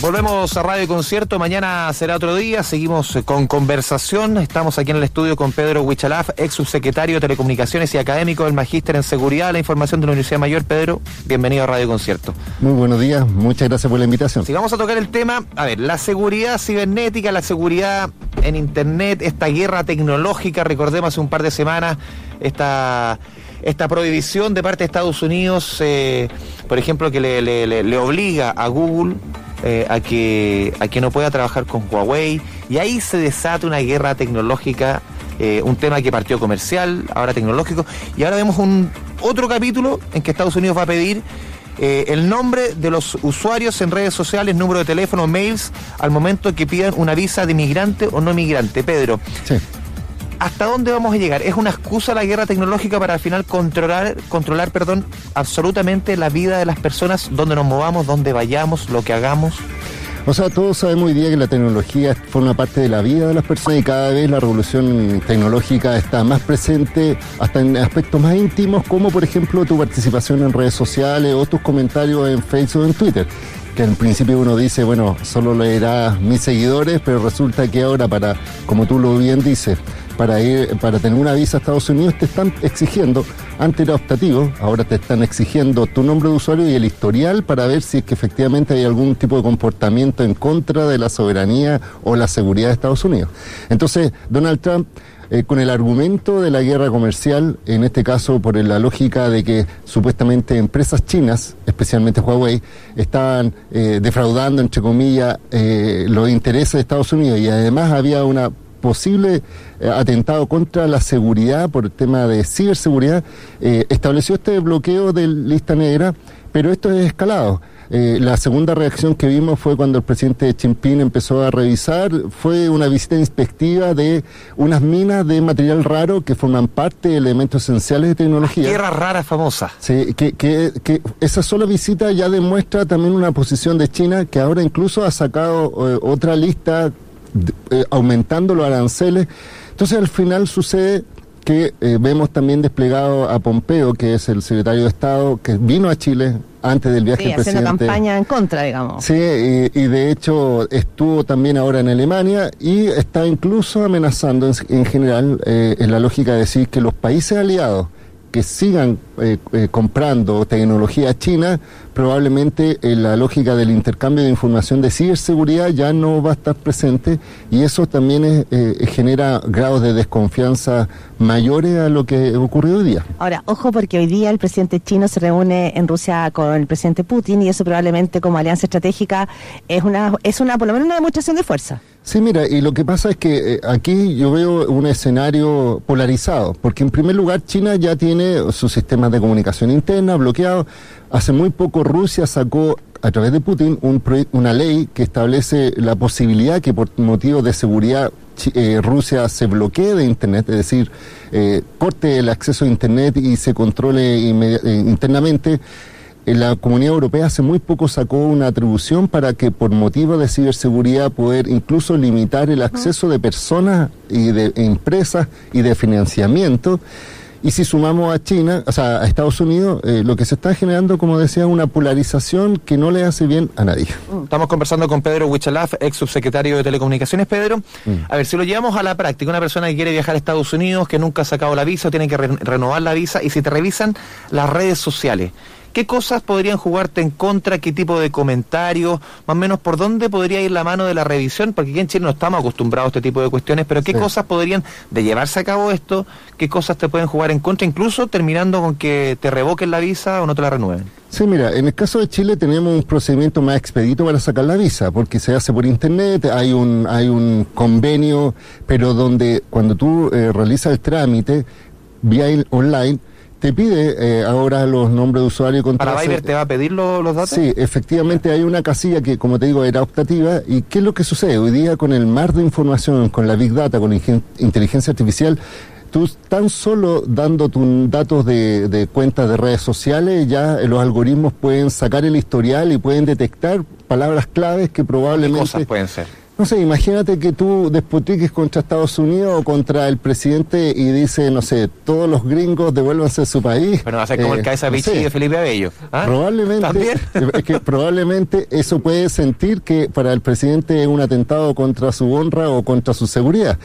Volvemos a Radio Concierto, mañana será otro día, seguimos con conversación, estamos aquí en el estudio con Pedro Huichalaf, ex subsecretario de Telecomunicaciones y académico del Magíster en Seguridad, la información de la Universidad Mayor. Pedro, bienvenido a Radio Concierto. Muy buenos días, muchas gracias por la invitación. Si vamos a tocar el tema, a ver, la seguridad cibernética, la seguridad en Internet, esta guerra tecnológica, recordemos hace un par de semanas, esta esta prohibición de parte de Estados Unidos, eh, por ejemplo, que le, le, obliga a Google eh, a, que, a que no pueda trabajar con Huawei, y ahí se desata una guerra tecnológica, eh, un tema que partió comercial, ahora tecnológico, y ahora vemos un otro capítulo en que Estados Unidos va a pedir el nombre de los usuarios en redes sociales, número de teléfono, mails, al momento que pidan una visa de migrante o no migrante. Pedro, sí. ¿Hasta dónde vamos a llegar? ¿Es una excusa la guerra tecnológica para al final controlar, controlar perdón, absolutamente la vida de las personas, donde nos movamos, donde vayamos, lo que hagamos? O sea, todos sabemos hoy día que la tecnología forma parte de la vida de las personas y cada vez la revolución tecnológica está más presente hasta en aspectos más íntimos como por ejemplo tu participación en redes sociales o tus comentarios en Facebook o en Twitter que en principio uno dice, bueno, solo leerá mis seguidores, pero resulta que ahora para, como tú lo bien dices, para ir, para tener una visa a Estados Unidos te están exigiendo, antes era optativo, ahora te están exigiendo tu nombre de usuario y el historial para ver si es que efectivamente hay algún tipo de comportamiento en contra de la soberanía o la seguridad de Estados Unidos. Entonces, Donald Trump eh, con el argumento de la guerra comercial, en este caso por la lógica de que supuestamente empresas chinas, especialmente Huawei, estaban eh, defraudando, entre comillas, eh, los intereses de Estados Unidos y además había una posible eh, atentado contra la seguridad por el tema de ciberseguridad, eh, estableció este bloqueo de lista negra, pero esto es escalado. Eh, la segunda reacción que vimos fue cuando el presidente Jinping empezó a revisar, fue una visita inspectiva de unas minas de material raro que forman parte de elementos esenciales de tecnología. Tierra rara famosa. Sí, que, que, que, esa sola visita ya demuestra también una posición de China que ahora incluso ha sacado otra lista eh, aumentando los aranceles. Entonces al final sucede que eh, vemos también desplegado a Pompeo, que es el secretario de Estado, que vino a Chile antes del viaje sí, haciendo campaña en contra, digamos. Sí, y, de hecho estuvo también ahora en Alemania y está incluso amenazando en, general eh, en la lógica de decir que los países aliados que sigan eh, eh, comprando tecnología china, probablemente eh, la lógica del intercambio de información de ciberseguridad ya no va a estar presente y eso también genera grados de desconfianza mayores a lo que ocurrió hoy día. Ahora, ojo porque hoy día el presidente chino se reúne en Rusia con el presidente Putin y eso probablemente como alianza estratégica es una, es una por lo menos una demostración de fuerza. Sí, mira, y lo que pasa es que eh, aquí yo veo un escenario polarizado, porque en primer lugar China ya tiene sus sistemas de comunicación interna bloqueados. Hace muy poco Rusia sacó a través de Putin un una ley que establece la posibilidad que por motivos de seguridad eh, Rusia se bloquee de Internet, es decir, eh, corte el acceso a Internet y se controle internamente la Comunidad Europea hace muy poco sacó una atribución para que por motivo de ciberseguridad poder incluso limitar el acceso de personas y de empresas y de financiamiento. Y si sumamos a China, o sea, a Estados Unidos, eh, lo que se está generando, como decía, una polarización que no le hace bien a nadie. Mm. Estamos conversando con Pedro Huichalaf, ex subsecretario de Telecomunicaciones. Pedro, mm. a ver, si lo llevamos a la práctica, una persona que quiere viajar a Estados Unidos, que nunca ha sacado la visa, tiene que renovar la visa, y si te revisan las redes sociales, ¿Qué cosas podrían jugarte en contra? ¿Qué tipo de comentarios? Más o menos, ¿por dónde podría ir la mano de la revisión? Porque aquí en Chile no estamos acostumbrados a este tipo de cuestiones, pero ¿qué cosas podrían, de llevarse a cabo esto, qué cosas te pueden jugar en contra, incluso terminando con que te revoquen la visa o no te la renueven? Sí, mira, en el caso de Chile tenemos un procedimiento más expedito para sacar la visa, porque se hace por internet, hay un, hay un convenio, pero donde cuando tú eh, realizas el trámite vía online, te pide eh, ahora los nombres de usuario y contraseña. ¿Para Viber te va a pedir los datos? Sí, efectivamente hay una casilla que, como te digo, era optativa. ¿Y qué es lo que sucede? Hoy día con el mar de información, con la Big Data, con inteligencia artificial, tú tan solo dando tus datos de, de cuentas de redes sociales, ya los algoritmos pueden sacar el historial y pueden detectar palabras claves que probablemente... ¿Qué cosas pueden ser? No sé, imagínate que tú despotiques contra Estados Unidos o contra el presidente y dice, no sé, todos los gringos devuélvanse a su país. Pero va a ser como el Eh, cabeza no Vichy sé. de Felipe Abello. ¿ah? Probablemente, ¿También? es que probablemente eso puede sentir que para el presidente es un atentado contra su honra o contra su seguridad.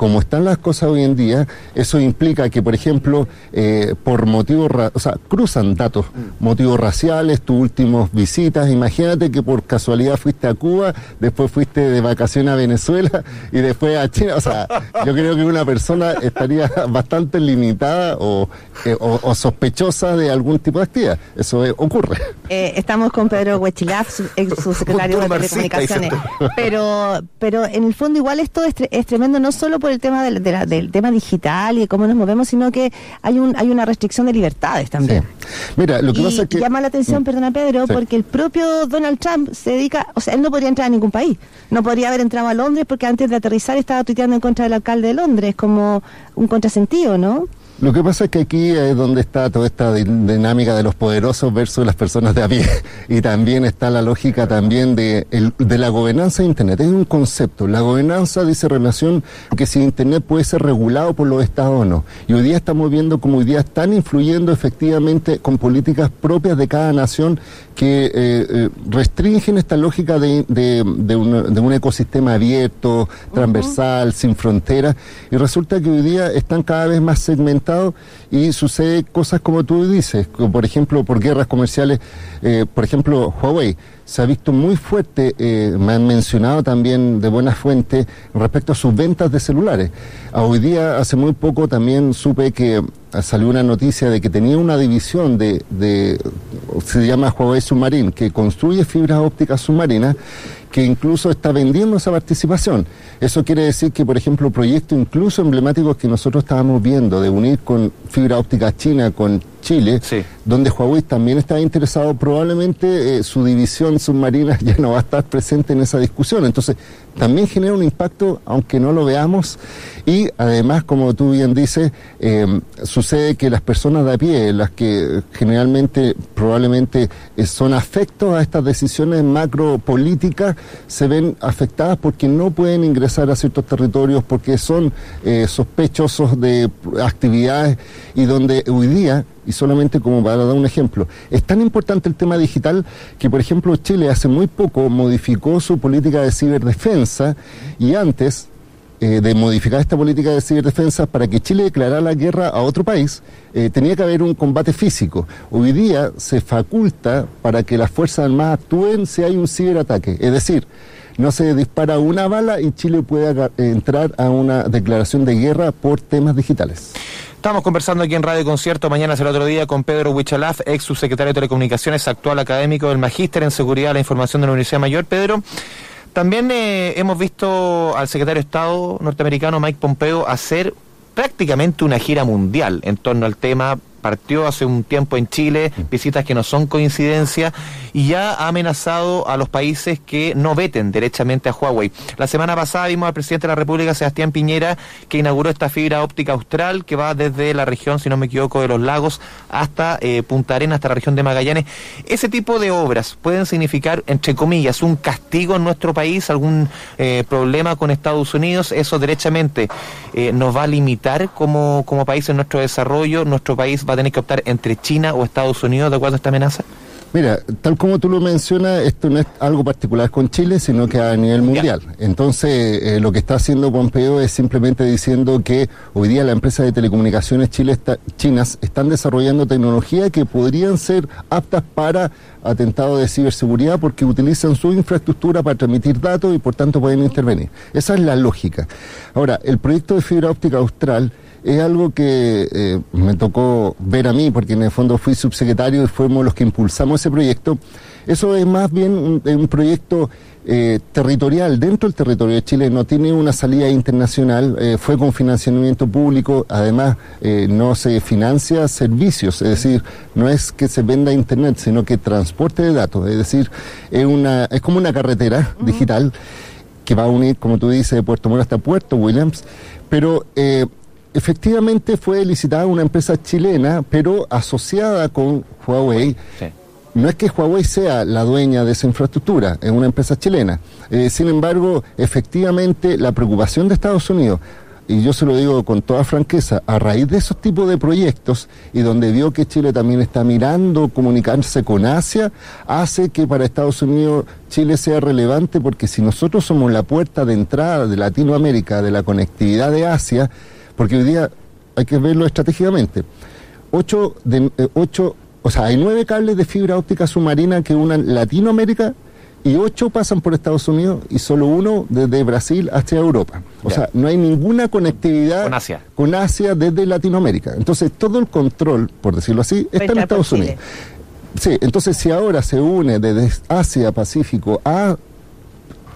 Como están las cosas hoy en día, eso implica que, por ejemplo, eh, por motivos, o sea, cruzan datos, motivos raciales, tus últimas visitas. Imagínate que por casualidad fuiste a Cuba, después fuiste de vacaciones a Venezuela y después a China. O sea, yo creo que una persona estaría bastante limitada o, eh, o- o sospechosa de algún tipo de actividad. Eso eh, ocurre. Eh, estamos con Pedro Huechilaf, su, ex- su secretario Un de Telecomunicaciones. Pero, pero en el fondo igual esto es, tre- es tremendo, no solo por el tema del, de la- del tema digital y de cómo nos movemos, sino que hay un hay una restricción de libertades también. Sí. Mira, lo que y pasa es que. llama la atención, Mm. perdona Pedro, Sí. porque el propio Donald Trump se dedica, o sea, él no podría entrar a ningún país. No podría haber entrado a Londres porque antes de aterrizar estaba tuiteando en contra del alcalde de Londres, como un contrasentido, ¿no? Lo que pasa es que aquí es donde está toda esta di- dinámica de los poderosos versus las personas de a pie. Y también está la lógica también de la gobernanza de Internet. Es un concepto. La gobernanza dice relación que si Internet puede ser regulado por los estados o no. Y hoy día estamos viendo como hoy día están influyendo efectivamente con políticas propias de cada nación que eh, eh, restringen esta lógica de, de- de un, de un ecosistema abierto, transversal, sin fronteras, y resulta que hoy día están cada vez más segmentados y sucede cosas como tú dices, por ejemplo por guerras comerciales, eh, por ejemplo Huawei se ha visto muy fuerte, eh, me han mencionado también de buena fuente respecto a sus ventas de celulares. A hoy día, hace muy poco también supe que eh, salió una noticia de que tenía una división de, de se llama Huawei Submarine, que construye fibras ópticas submarinas, que incluso está vendiendo esa participación. Eso quiere decir que, por ejemplo, proyectos incluso emblemáticos que nosotros estábamos viendo de unir con fibra óptica china con Chile, Sí. donde Huawei también está interesado, probablemente eh, su división submarina ya no va a estar presente en esa discusión. Entonces, también genera un impacto, aunque no lo veamos, y además, como tú bien dices, eh, sucede que las personas de a pie, las que generalmente, probablemente eh, son afectos a estas decisiones macropolíticas, se ven afectadas porque no pueden ingresar a ciertos territorios, porque son eh, sospechosos de actividades y donde hoy día y solamente como para dar un ejemplo, es tan importante el tema digital que, por ejemplo, Chile hace muy poco modificó su política de ciberdefensa y antes eh, de modificar esta política de ciberdefensa para que Chile declarara la guerra a otro país, eh, tenía que haber un combate físico. Hoy día se faculta para que las Fuerzas Armadas actúen si hay un ciberataque. Es decir, no se dispara una bala y Chile puede entrar a una declaración de guerra por temas digitales. Estamos conversando aquí en Radio Concierto, mañana será otro día, con Pedro Huichalaf, ex subsecretario de Telecomunicaciones, actual académico del Magíster en Seguridad de la Información de la Universidad Mayor. Pedro, también eh, hemos visto al secretario de Estado norteamericano Mike Pompeo hacer prácticamente una gira mundial en torno al tema. Partió hace un tiempo en Chile, visitas que no son coincidencia, y ya ha amenazado a los países que no veten derechamente a Huawei. La semana pasada vimos al presidente de la República, Sebastián Piñera, que inauguró esta fibra óptica austral que va desde la región, si no me equivoco, de los lagos hasta eh, Punta Arenas, hasta la región de Magallanes. Ese tipo de obras pueden significar, entre comillas, un castigo en nuestro país, algún eh, problema con Estados Unidos. Eso derechamente eh, nos va a limitar como, como país en nuestro desarrollo. Nuestro país va a tener que optar entre China o Estados Unidos de acuerdo a esta amenaza. Mira, tal como tú lo mencionas, esto no es algo particular con Chile, sino que a nivel mundial. Entonces, eh, lo que está haciendo Pompeo es simplemente diciendo que hoy día la empresa de telecomunicaciones Chile está- chinas están desarrollando tecnología que podrían ser aptas para atentados de ciberseguridad porque utilizan su infraestructura para transmitir datos y por tanto pueden intervenir. Esa es la lógica. Ahora, el proyecto de fibra óptica austral es algo que eh, me tocó ver a mí, porque en el fondo fui subsecretario y fuimos los que impulsamos ese proyecto. Eso es más bien un, un proyecto eh, territorial dentro del territorio de Chile, no tiene una salida internacional, eh, fue con financiamiento público, además eh, no se financia servicios, es decir, no es que se venda internet, sino que transporte de datos, es decir, es, una, es como una carretera digital que va a unir, como tú dices, de Puerto Montt hasta Puerto Williams, pero efectivamente fue licitada una empresa chilena, pero asociada con Huawei. Sí. no es que Huawei sea la dueña de esa infraestructura, es una empresa chilena. Eh, sin embargo, efectivamente, la preocupación de Estados Unidos, y yo se lo digo con toda franqueza, a raíz de esos tipos de proyectos y donde vio que Chile también está mirando comunicarse con Asia, hace que para Estados Unidos Chile sea relevante porque si nosotros somos la puerta de entrada de Latinoamérica, de la conectividad de Asia, porque hoy día hay que verlo estratégicamente, ocho, de, eh, ocho o sea, hay nueve cables de fibra óptica submarina que unan Latinoamérica y ocho pasan por Estados Unidos y solo uno desde Brasil hacia Europa. O sea, no hay ninguna conectividad con Asia. con Asia desde Latinoamérica. Entonces, todo el control, por decirlo así, está en Estados Unidos. Sí, entonces si ahora se une desde Asia, Pacífico, a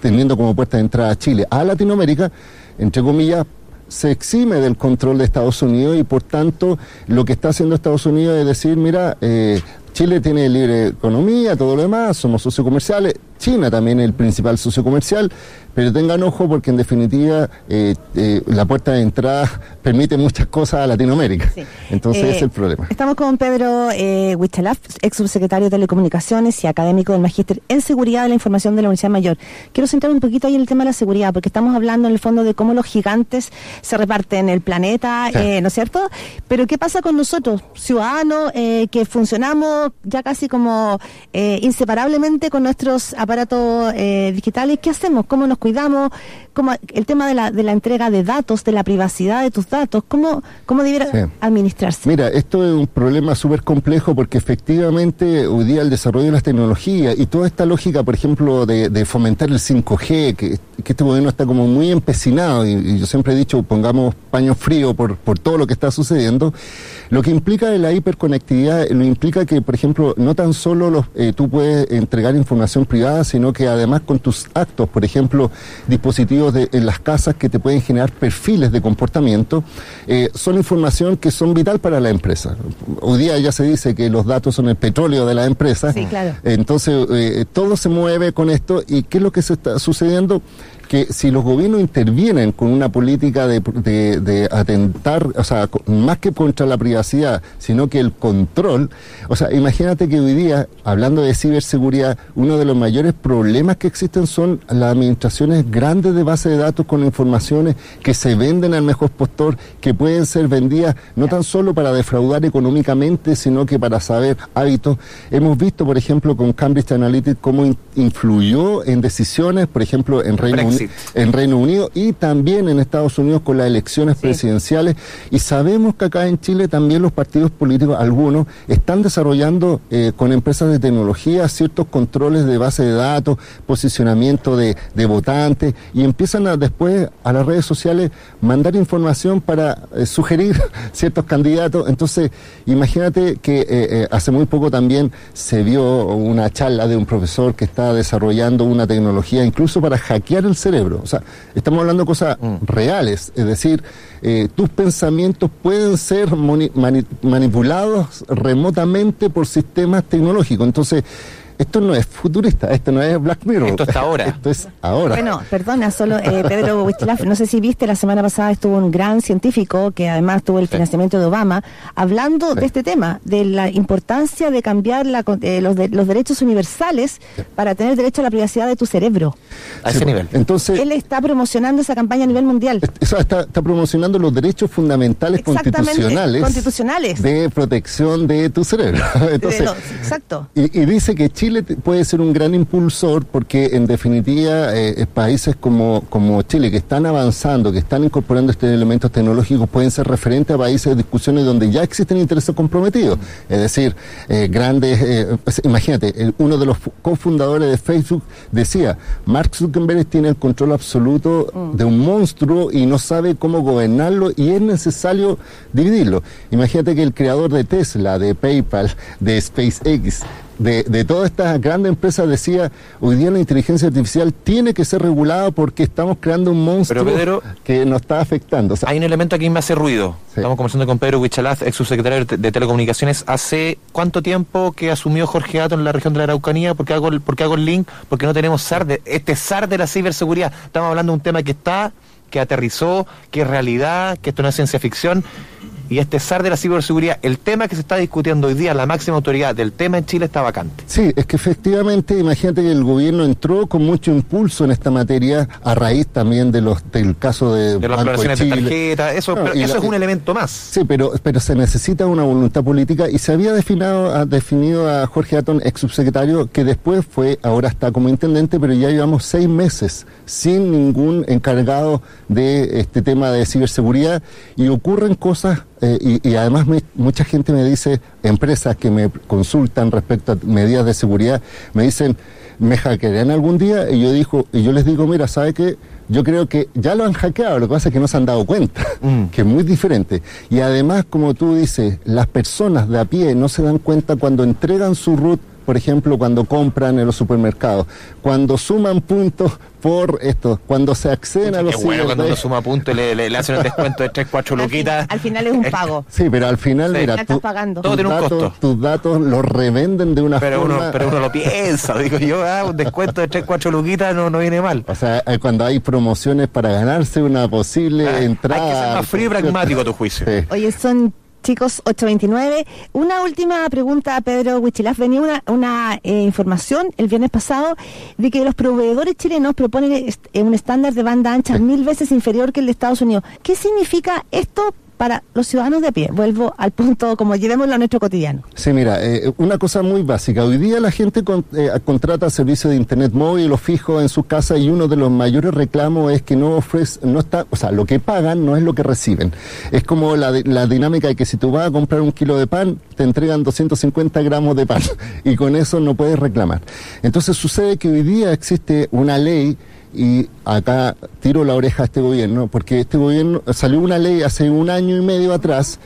teniendo como puerta de entrada a Chile, a Latinoamérica, entre comillas, se exime del control de Estados Unidos y por tanto lo que está haciendo Estados Unidos es decir, mira, eh, Chile tiene libre economía, todo lo demás, somos socios comerciales, China también es el principal socio comercial, pero tengan ojo porque en definitiva eh, eh, la puerta de entrada permite muchas cosas a Latinoamérica. Entonces ese es el problema. Estamos con Pedro eh, ex subsecretario de Telecomunicaciones y académico del Magíster en Seguridad de la Información de la Universidad Mayor. Quiero centrar un poquito ahí en el tema de la seguridad, porque estamos hablando en el fondo de cómo los gigantes se reparten el planeta, ¿no es cierto? Pero ¿qué pasa con nosotros, ciudadanos, que funcionamos ya casi como inseparablemente con nuestros aparatos digitales? ¿Qué hacemos? ¿Cómo nos cuidamos, como el tema de la, de la entrega de datos, de la privacidad de tus datos, ¿cómo, cómo debiera administrarse? Mira, esto es un problema súper complejo porque efectivamente hoy día el desarrollo de las tecnologías y toda esta lógica, por ejemplo, de, fomentar el 5G, que, este gobierno está como muy empecinado y, yo siempre he dicho, pongamos paño frío por, por todo lo que está sucediendo, lo que implica la hiperconectividad, lo implica que, por ejemplo, no tan solo los, eh, tú puedes entregar información privada, sino que además con tus actos, por ejemplo, dispositivos de, en las casas que te pueden generar perfiles de comportamiento, eh, son información que son vital para la empresa. Hoy día ya se dice que los datos son el petróleo de la empresa. Sí, claro. Entonces, eh, todo se mueve con esto. ¿Y qué es lo que se está sucediendo? Que si los gobiernos intervienen con una política de, de, atentar, o sea, más que contra la privacidad, sino que el control, o sea, imagínate que hoy día, hablando de ciberseguridad, uno de los mayores problemas que existen son las administraciones grandes de base de datos con informaciones que se venden al mejor postor, que pueden ser vendidas no tan solo para defraudar económicamente, sino que para saber hábitos. Hemos visto, por ejemplo, con Cambridge Analytica cómo influyó en decisiones, por ejemplo, en Reino En Reino Unido y también en Estados Unidos con las elecciones presidenciales. Y sabemos que acá en Chile también los partidos políticos, algunos, están desarrollando eh, con empresas de tecnología ciertos controles de base de datos, posicionamiento de, votantes y empiezan a, después a las redes sociales mandar información para eh, sugerir ciertos candidatos. Entonces, imagínate que eh, hace muy poco también se vio una charla de un profesor que está desarrollando una tecnología incluso para hackear el cerebro. O sea, estamos hablando de cosas mm. reales, es decir, eh, tus pensamientos pueden ser manipulados remotamente por sistemas tecnológicos. Entonces, esto no es futurista, esto no es Black Mirror. Esto está ahora. esto es ahora. Bueno, perdona, solo eh, Pedro Huichilaf, no sé si viste, la semana pasada estuvo un gran científico que además tuvo el financiamiento de Obama, hablando de este tema, de la importancia de cambiar la, eh, los, los derechos universales para tener derecho a la privacidad de tu cerebro. A ese nivel. Entonces, Él está promocionando esa campaña a nivel mundial. Está, está, promocionando los derechos fundamentales constitucionales, constitucionales de protección de tu cerebro. Entonces, exacto. Y, y dice que Chile puede ser un gran impulsor porque en definitiva eh, eh, países como, como Chile que están avanzando, que están incorporando estos elementos tecnológicos pueden ser referentes a países de discusiones donde ya existen intereses comprometidos. Es decir, eh, grandes, pues, imagínate, uno de los cofundadores de Facebook decía, Mark Zuckerberg tiene el control absoluto mm. de un monstruo y no sabe cómo gobernarlo y es necesario dividirlo. Imagínate que el creador de Tesla, de PayPal, de SpaceX, de, de todas estas grandes empresas decía, hoy día la inteligencia artificial tiene que ser regulada porque estamos creando un monstruo que nos está afectando. hay un elemento aquí que me hace ruido. Estamos conversando con Pedro Huichalaz, ex subsecretario de Telecomunicaciones. ¿Hace cuánto tiempo que asumió Jorge Gato en la región de la Araucanía? ¿Por qué hago el, hago el link? Porque no tenemos SAR de, este SAR de la ciberseguridad. Estamos hablando de un tema que está, que aterrizó, que es realidad, que esto no es ciencia ficción y este SAR de la ciberseguridad, el tema que se está discutiendo hoy día, la máxima autoridad del tema en Chile está vacante. Sí, es que efectivamente, imagínate que el gobierno entró con mucho impulso en esta materia a raíz también de los del caso de, de las Banco de, de tarjeta, eso, No, pero eso la- es un elemento más. Sí, pero, pero se necesita una voluntad política y se había definido, a, definido a Jorge Atón, ex subsecretario, que después fue, ahora está como intendente, pero ya llevamos seis meses sin ningún encargado de este tema de ciberseguridad y ocurren cosas eh, y, y además me- mucha gente me dice, empresas que me consultan respecto a medidas de seguridad, me dicen, ¿me hackearán algún día? Y yo, digo, y yo les digo, mira, ¿sabe qué? Yo creo que ya lo han hackeado, lo que pasa es que no se han dado cuenta, Mm. que es muy diferente. Y además, como tú dices, las personas de a pie no se dan cuenta cuando entregan su root, por ejemplo, cuando compran en los supermercados, cuando suman puntos por esto, cuando se acceden a Qué los bueno cuando uno suma puntos y le, le- le hacen el descuento de 3, 4 Al, fin- luquitas. al final es un pago. Sí, pero al final, Sí. mira, tú- pagando. Todo tus, tiene un datos, costo. tus datos los revenden de una Pero forma... uno, pero uno lo piensa, digo yo, ah, un descuento de 3, 4 luquitas no, no viene mal. O sea, eh, cuando hay promociones para ganarse una posible Ah, entrada... Hay que ser más frío y pragmático a tu juicio. Sí. Oye, son chicos 829. Una última pregunta, Pedro Huichilaf. Venía una, una eh, información el viernes pasado de que los proveedores chilenos proponen est- eh, un estándar de banda ancha mil veces inferior que el de Estados Unidos. ¿Qué significa esto para los ciudadanos de pie? Vuelvo al punto, como llevémoslo a nuestro cotidiano. Sí, mira, eh, una cosa muy básica. Hoy día la gente con- eh, contrata servicios de internet móvil o fijo en su casa y uno de los mayores reclamos es que no ofrece, no está, o sea, lo que pagan no es lo que reciben. Es como la, la dinámica de que si tú vas a comprar un kilo de pan, te entregan 250 gramos de pan y con eso no puedes reclamar. Entonces sucede que hoy día existe una ley y acá tiro la oreja a este gobierno, porque este gobierno salió una ley hace un año y medio atrás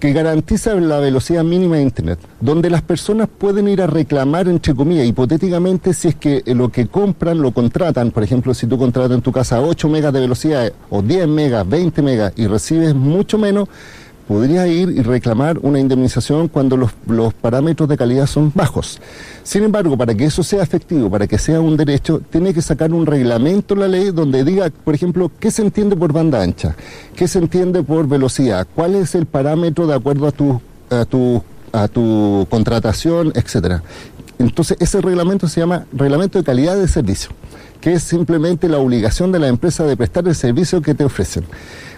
que garantiza la velocidad mínima de Internet, donde las personas pueden ir a reclamar, entre comillas, hipotéticamente, si es que lo que compran lo contratan. Por ejemplo, si tú contratas en tu casa 8 megas de velocidad o 10 megas, 20 megas y recibes mucho menos, podrías ir y reclamar una indemnización cuando los, los parámetros de calidad son bajos. Sin embargo, para que eso sea efectivo, para que sea un derecho, tiene que sacar un reglamento la ley donde diga, por ejemplo, qué se entiende por banda ancha, qué se entiende por velocidad, cuál es el parámetro de acuerdo a tu, a tu, a tu contratación, etcétera. Entonces, ese reglamento se llama Reglamento de Calidad de Servicio, que es simplemente la obligación de la empresa de prestar el servicio que te ofrecen.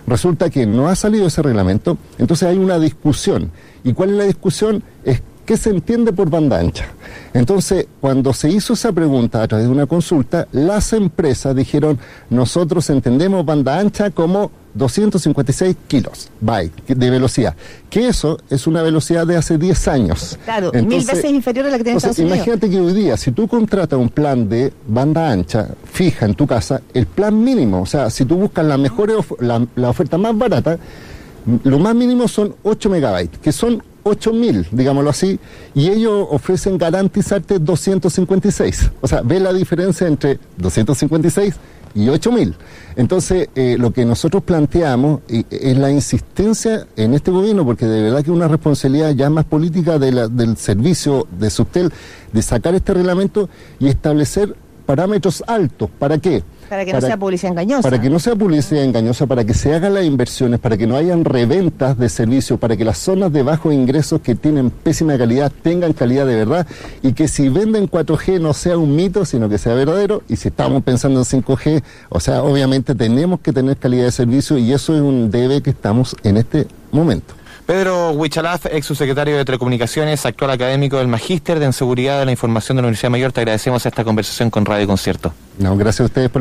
Resulta que no ha salido ese reglamento, entonces hay una discusión. ¿Y cuál es la discusión? Es qué se entiende por banda ancha. Entonces, cuando se hizo esa pregunta a través de una consulta, las empresas dijeron, nosotros entendemos banda ancha como 256 kilos byte de velocidad, que eso es una velocidad de hace 10 años. Claro, mil Entonces, veces inferior a la que tiene entonces, Estados Unidos. imagínate que hoy día, si tú contratas un plan de banda ancha fija en tu casa, el plan mínimo, o sea, si tú buscas la mejor of- la, la oferta más barata, lo más mínimo son 8 megabytes, que son 8000, digámoslo así, y ellos ofrecen garantizarte 256. O sea, ve la diferencia entre 256 y 8000. Entonces, eh, lo que nosotros planteamos eh, es la insistencia en este gobierno, porque de verdad que es una responsabilidad ya más política de la- del servicio de Subtel de sacar este reglamento y establecer parámetros altos. ¿Para qué? Para que no sea publicidad engañosa. Para que no sea publicidad engañosa, para que se hagan las inversiones, para que no hayan reventas de servicios, para que las zonas de bajos ingresos que tienen pésima calidad tengan calidad de verdad y que si venden 4G no sea un mito, sino que sea verdadero. Y si estamos pensando en 5G, o sea, obviamente tenemos que tener calidad de servicio y eso es un debe que estamos en este momento. Pedro Huichalaf, ex subsecretario de Telecomunicaciones, actual académico del Magíster de Seguridad de la Información de la Universidad Mayor, te agradecemos esta conversación con Radio Concierto. No, gracias a ustedes por la